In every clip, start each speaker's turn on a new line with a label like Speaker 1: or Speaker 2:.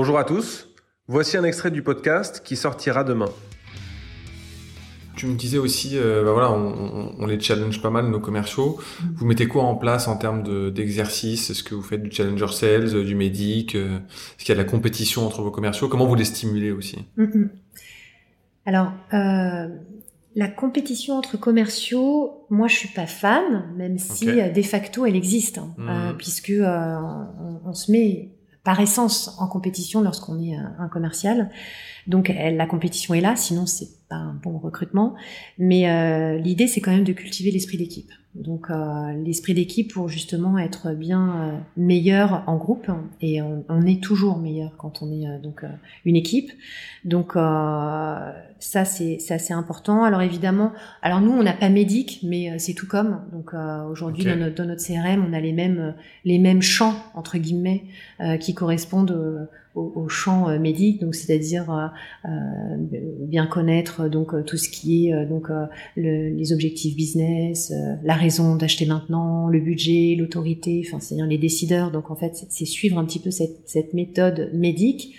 Speaker 1: Bonjour à tous, voici un extrait du podcast qui sortira demain.
Speaker 2: Tu me disais aussi, euh, bah voilà, on, on, les challenge pas mal nos commerciaux. Mm. Vous mettez quoi en place en termes d'exercice? Est-ce que vous faites du challenger sales, euh, du médic euh, Est-ce qu'il y a de la compétition entre vos commerciaux? Comment vous les stimulez aussi? Mm-hmm.
Speaker 3: Alors, euh, la compétition entre commerciaux, moi je suis pas fan, même si de facto elle existe, hein, mm. puisque on, on, se met par essence en compétition lorsqu'on est un commercial. Donc la compétition est là, sinon c'est pas un bon recrutement. Mais euh, l'idée c'est quand même de cultiver l'esprit d'équipe. Donc euh, l'esprit d'équipe pour justement être bien euh, meilleur en groupe et on, on, est toujours meilleur quand on est euh, donc une équipe. Donc ça c'est assez important. Alors évidemment, alors nous on n'a pas médic, mais c'est tout comme. Donc aujourd'hui dans, notre, dans notre CRM on a les mêmes les mêmes champs entre guillemets qui correspondent au, au champ euh, médic, donc c'est-à-dire euh, euh, bien connaître donc tout ce qui est donc le, les objectifs business, la raison d'acheter maintenant, le budget, l'autorité, enfin c'est-à-dire les décideurs. Donc en fait c'est suivre un petit peu cette, méthode médic.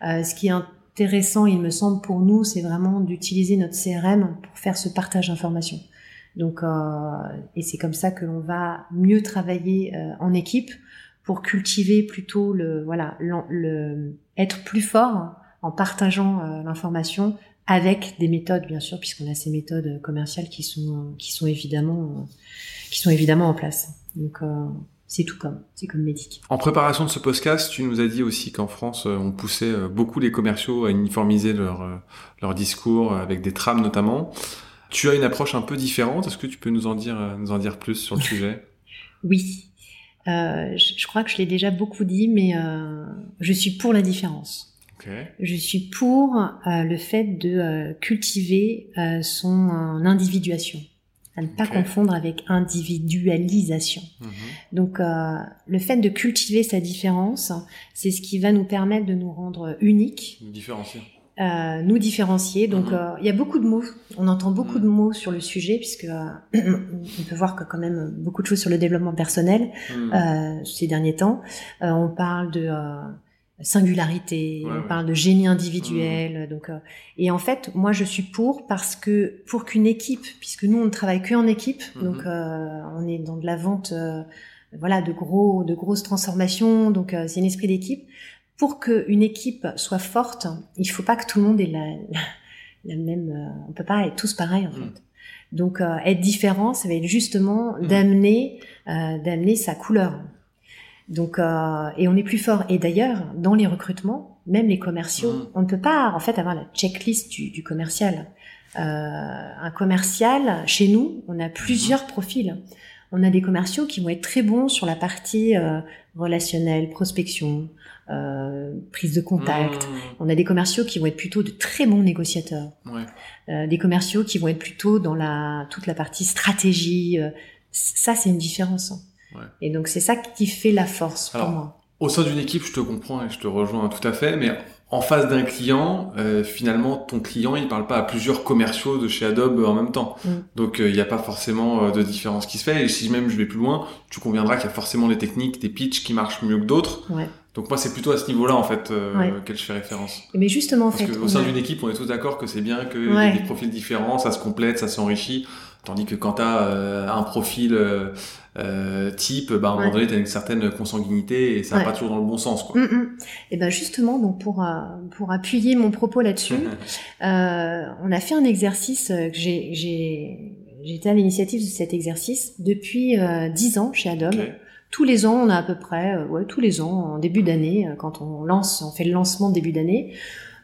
Speaker 3: ce qui est intéressant, il me semble, pour nous, c'est vraiment d'utiliser notre CRM pour faire ce partage d'informations. Donc, euh, et c'est comme ça que l'on va mieux travailler euh, en équipe pour cultiver plutôt le voilà le, être plus fort en partageant euh, l'information avec des méthodes bien sûr puisqu'on a ces méthodes commerciales qui sont qui sont évidemment qui sont évidemment en place donc euh, c'est tout comme c'est comme médic.
Speaker 2: En préparation de ce podcast, tu nous as dit aussi qu'en France, euh, on poussait beaucoup les commerciaux à uniformiser leur leur discours avec des trames notamment. Tu as une approche un peu différente. Est-ce que tu peux nous en dire nous en dire plus sur le sujet?
Speaker 3: Oui. Euh, je, crois que je l'ai déjà beaucoup dit, mais euh, je suis pour la différence. Je suis pour euh, le fait de cultiver son individuation, à ne pas confondre avec individualisation. Mhm. Donc, le fait de cultiver sa différence, c'est ce qui va nous permettre de nous rendre uniques.
Speaker 2: Différencier
Speaker 3: euh, nous différencier. Donc, mhm. euh, il y a beaucoup de mots. On entend beaucoup de mhm. mots sur le sujet, puisque euh, on peut voir que quand même beaucoup de choses sur le développement personnel mhm. ces derniers temps. on parle de singularité, on parle de génie individuel. Donc, et en fait, moi, je suis pour parce que pour qu'une équipe, puisque nous, on ne travaille que en équipe, donc on est dans de la vente. voilà de gros de grosses transformations donc c'est un esprit d'équipe pour qu'une équipe soit forte, il faut pas que tout le monde ait la, la, même. Euh, on peut pas être tous pareils en mm. fait. Donc euh, être différent, ça va être justement d'amener euh, d'amener sa couleur. Donc euh, et on est plus fort. Et d'ailleurs, dans les recrutements, même les commerciaux, mm. on ne peut pas en fait avoir la checklist du, du commercial. un commercial, chez nous, on a plusieurs mm-hmm. profils. On a des commerciaux qui vont être très bons sur la partie relationnelle, prospection, euh, prise de contact. Mmh. On a des commerciaux qui vont être plutôt de très bons négociateurs. Ouais. Euh, des commerciaux qui vont être plutôt dans la toute la partie stratégie. Euh, ça, c'est une différence. Ouais. Et donc c'est ça qui fait la force pour moi.
Speaker 2: Au sein d'une équipe, je te comprends et je te rejoins tout à fait, mais en face d'un client, euh, finalement, ton client, il parle pas à plusieurs commerciaux de chez Adobe en même temps. Mm. Donc, euh, il n'y a pas forcément euh, de différence qui se fait. Et si même je vais plus loin, tu conviendras qu'il y a forcément des techniques, des pitchs qui marchent mieux que d'autres. Ouais. Donc moi, c'est plutôt à ce niveau-là, en fait, euh, je fais référence.
Speaker 3: Mais justement, en
Speaker 2: Parce
Speaker 3: fait...
Speaker 2: au sein d'une équipe, on est tous d'accord que c'est bien qu'il y ait des profils différents, ça se complète, ça s'enrichit. Tandis que quand tu as euh, un profil euh, type, bah, à un moment donné, tu as une certaine consanguinité et ça va pas toujours dans le bon sens. Quoi.
Speaker 3: Mm, mm. Et ben justement, donc pour, pour appuyer mon propos là-dessus, on a fait un exercice que j'ai... J'ai été à l'initiative de cet exercice depuis dix ans chez Adobe tous les ans, on a à peu près, euh, ouais, tous les ans, en début d'année, euh, quand on lance, on fait le lancement début d'année,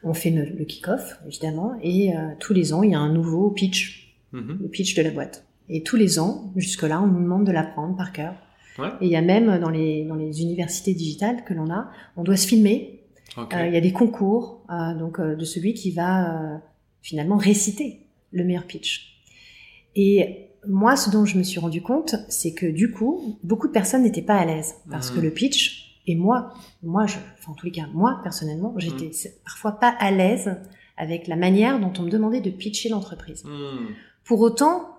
Speaker 3: on fait le, kick-off, évidemment, et euh, tous les ans, il y a un nouveau pitch, mm-hmm. le pitch de la boîte. Et tous les ans, jusque-là, on nous demande de l'apprendre par cœur. Ouais. Et il y a même dans les, dans les universités digitales que l'on a, on doit se filmer. il y a des concours donc de celui qui va finalement réciter le meilleur pitch. Et moi, ce dont je me suis rendu compte, c'est que du coup, beaucoup de personnes n'étaient pas à l'aise parce que mmh. le pitch, et moi, moi, je, enfin, en tous les cas, moi, personnellement, j'étais mmh. parfois pas à l'aise avec la manière dont on me demandait de pitcher l'entreprise. Mmh. Pour autant,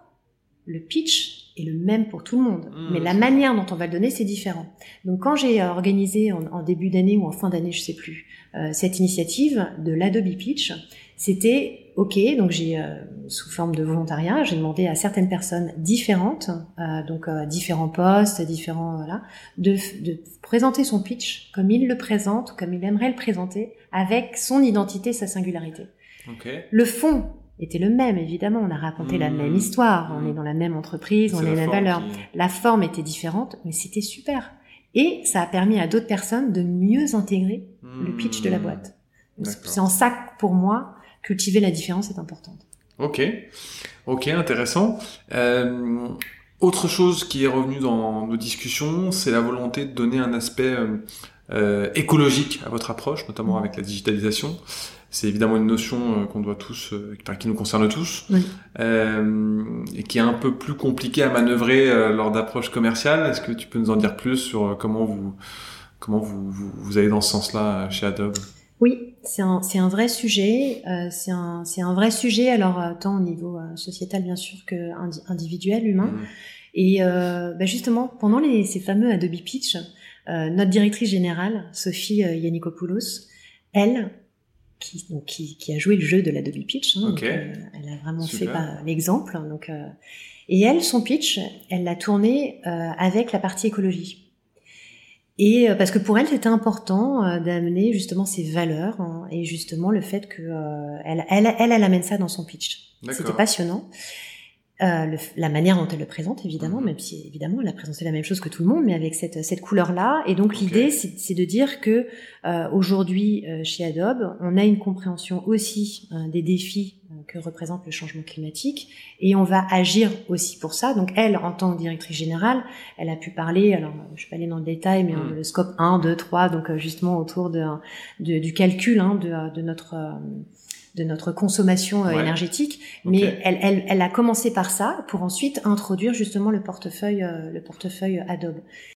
Speaker 3: le pitch est le même pour tout le monde, mmh, mais la manière dont on va le donner, c'est différent. Donc quand j'ai organisé en, début d'année ou en fin d'année, je sais plus, euh, cette initiative de l'Adobe Pitch, c'était ok. Donc j'ai euh, sous forme de volontariat, j'ai demandé à certaines personnes différentes, euh, donc euh, différents postes, différents voilà, de, de, présenter son pitch comme il le présente, comme il aimerait le présenter, avec son identité, sa singularité.
Speaker 2: Okay.
Speaker 3: Le fond était le même, évidemment. On a raconté la même mmh. histoire, on est mmh. dans la même entreprise, on a les mêmes valeurs. La forme était différente, mais c'était super. Et ça a permis à d'autres personnes de mieux intégrer le pitch de la mmh. boîte. C'est en ça, pour moi, cultiver la différence est importante.
Speaker 2: Ok, ok, intéressant. Euh, autre chose qui est revenue dans nos discussions, c'est la volonté de donner un aspect euh, euh écologique à votre approche, notamment avec la digitalisation. C'est évidemment une notion euh, qu'on doit tous, euh, qui nous concerne tous,
Speaker 3: oui.
Speaker 2: et qui est un peu plus compliquée à manœuvrer lors d'approches commerciales. Est-ce que tu peux nous en dire plus sur comment vous comment vous, vous, vous allez dans ce sens-là chez Adobe?
Speaker 3: Oui, c'est un, un, vrai sujet. Euh, c'est un, un, vrai sujet, alors euh, tant au niveau euh, sociétal bien sûr que individuel, humain. Mmh. Et euh, bah justement, pendant les, ces fameux Adobe Pitch, euh, notre directrice générale, Sophie euh, Yannikopoulos, elle, qui, donc, qui, qui, a joué le jeu de l'Adobe Pitch, hein,
Speaker 2: okay.
Speaker 3: elle a vraiment Super. fait l'exemple. Donc, et elle, son pitch, elle l'a tourné avec la partie écologie. Et euh, parce que pour elle, c'était important euh, d'amener justement ses valeurs hein, et justement le fait que euh, elle, elle, elle, elle, amène ça dans son pitch. C'était passionnant. Euh, le, la manière dont elle le présente, évidemment, mhm. même si évidemment elle a présenté la même chose que tout le monde, mais avec cette, cette couleur-là. Et donc okay. l'idée, c'est de dire que euh, aujourd'hui, euh, chez Adobe, on a une compréhension aussi des défis que représente le changement climatique, et on va agir aussi pour ça. Donc elle, en tant que directrice générale, elle a pu parler, alors je vais pas aller dans le détail, mais le scope 1, 2, 3, donc justement autour de, de du calcul hein, de, de notre de notre consommation euh, énergétique. Mais elle, elle, elle, a commencé par ça pour ensuite introduire justement le portefeuille, euh, le portefeuille Adobe.